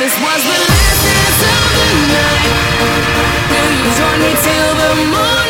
this was the last dance of the night. Will you join me till the morning?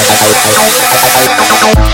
はい。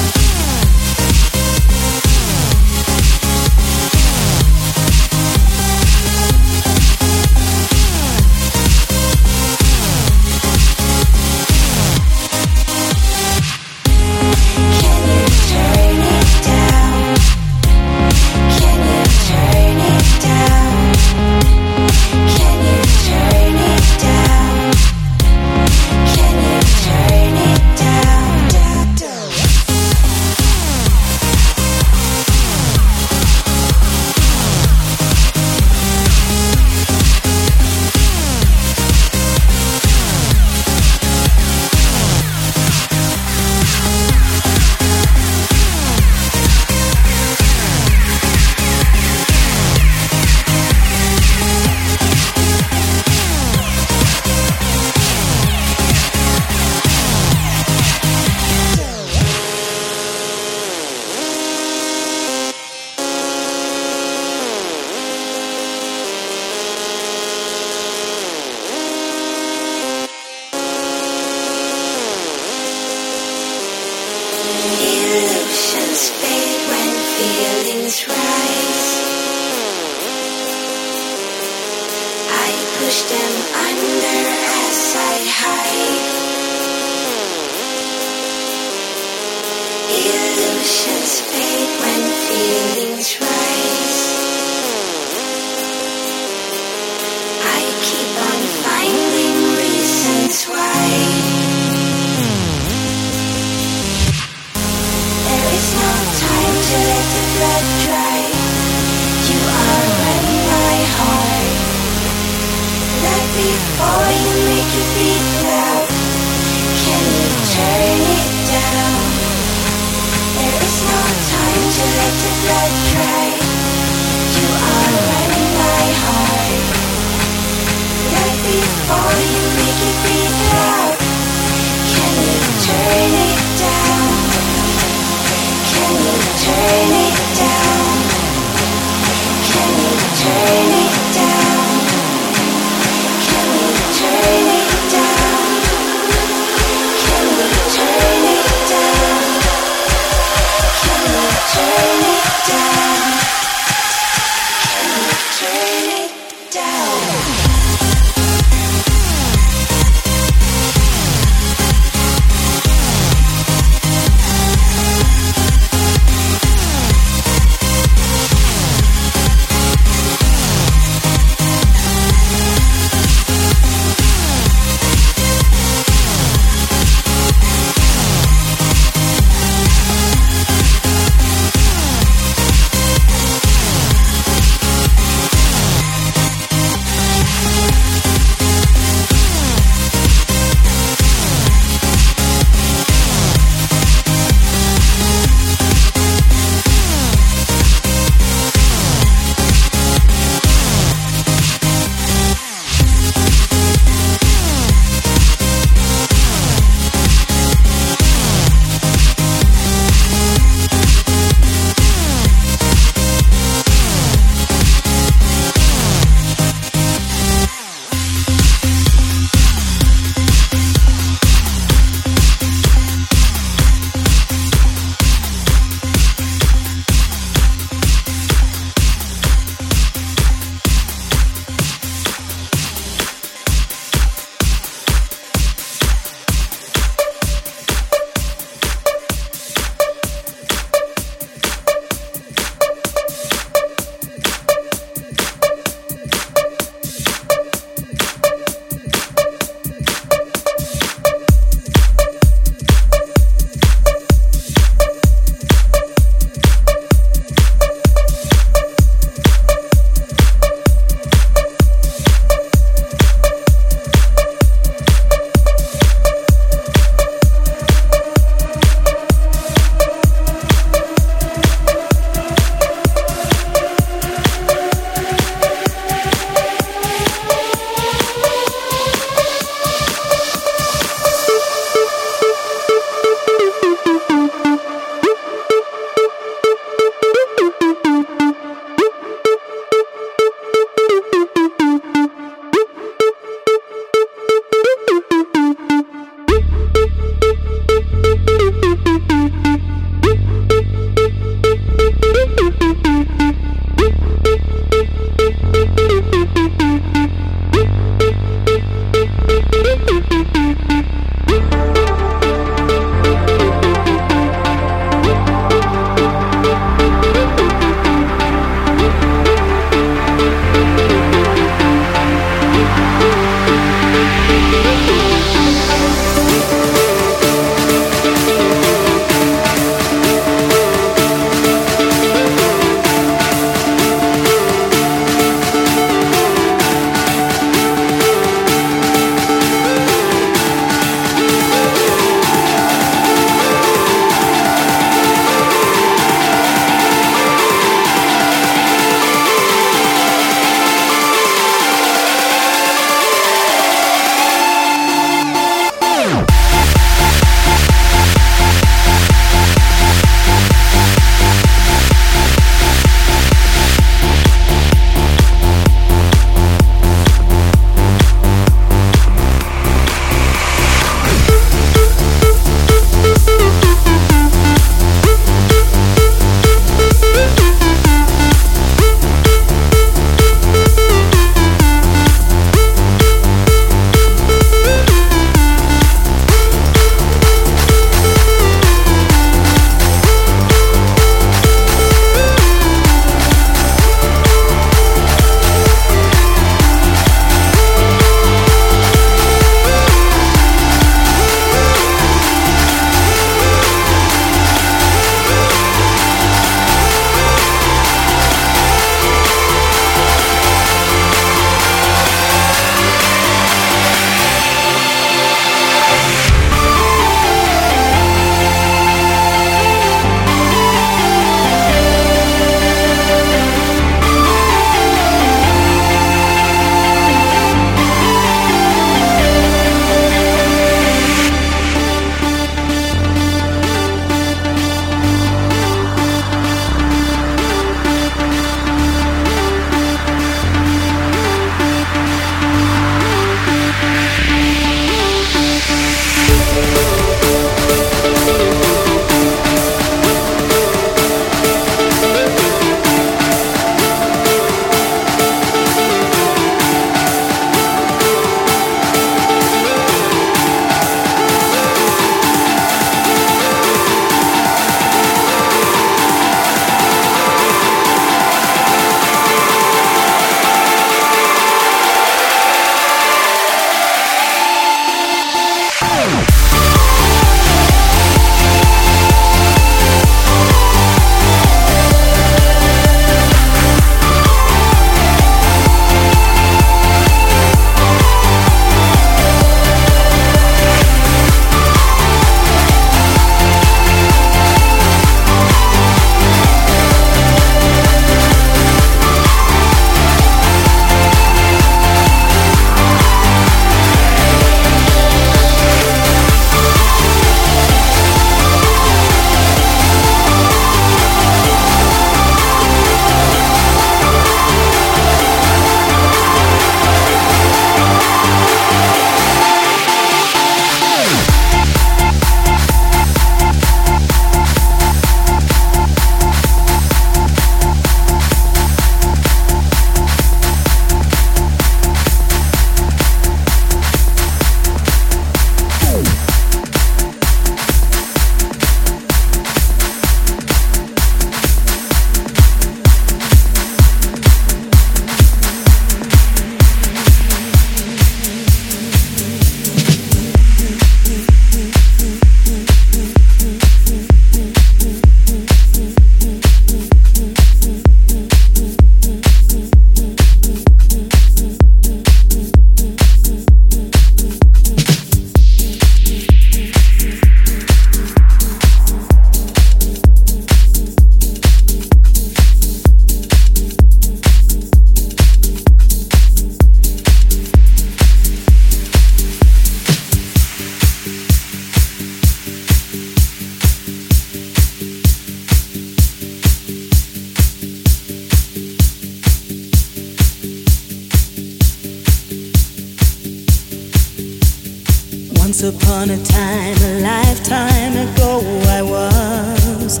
Once upon a time, a lifetime ago, I was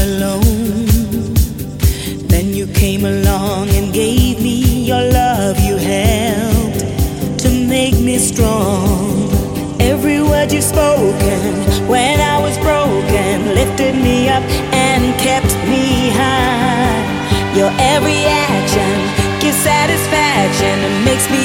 alone. Then you came along and gave me your love. You helped to make me strong. Every word you've spoken when I was broken lifted me up and kept me high. Your every action gives satisfaction and makes me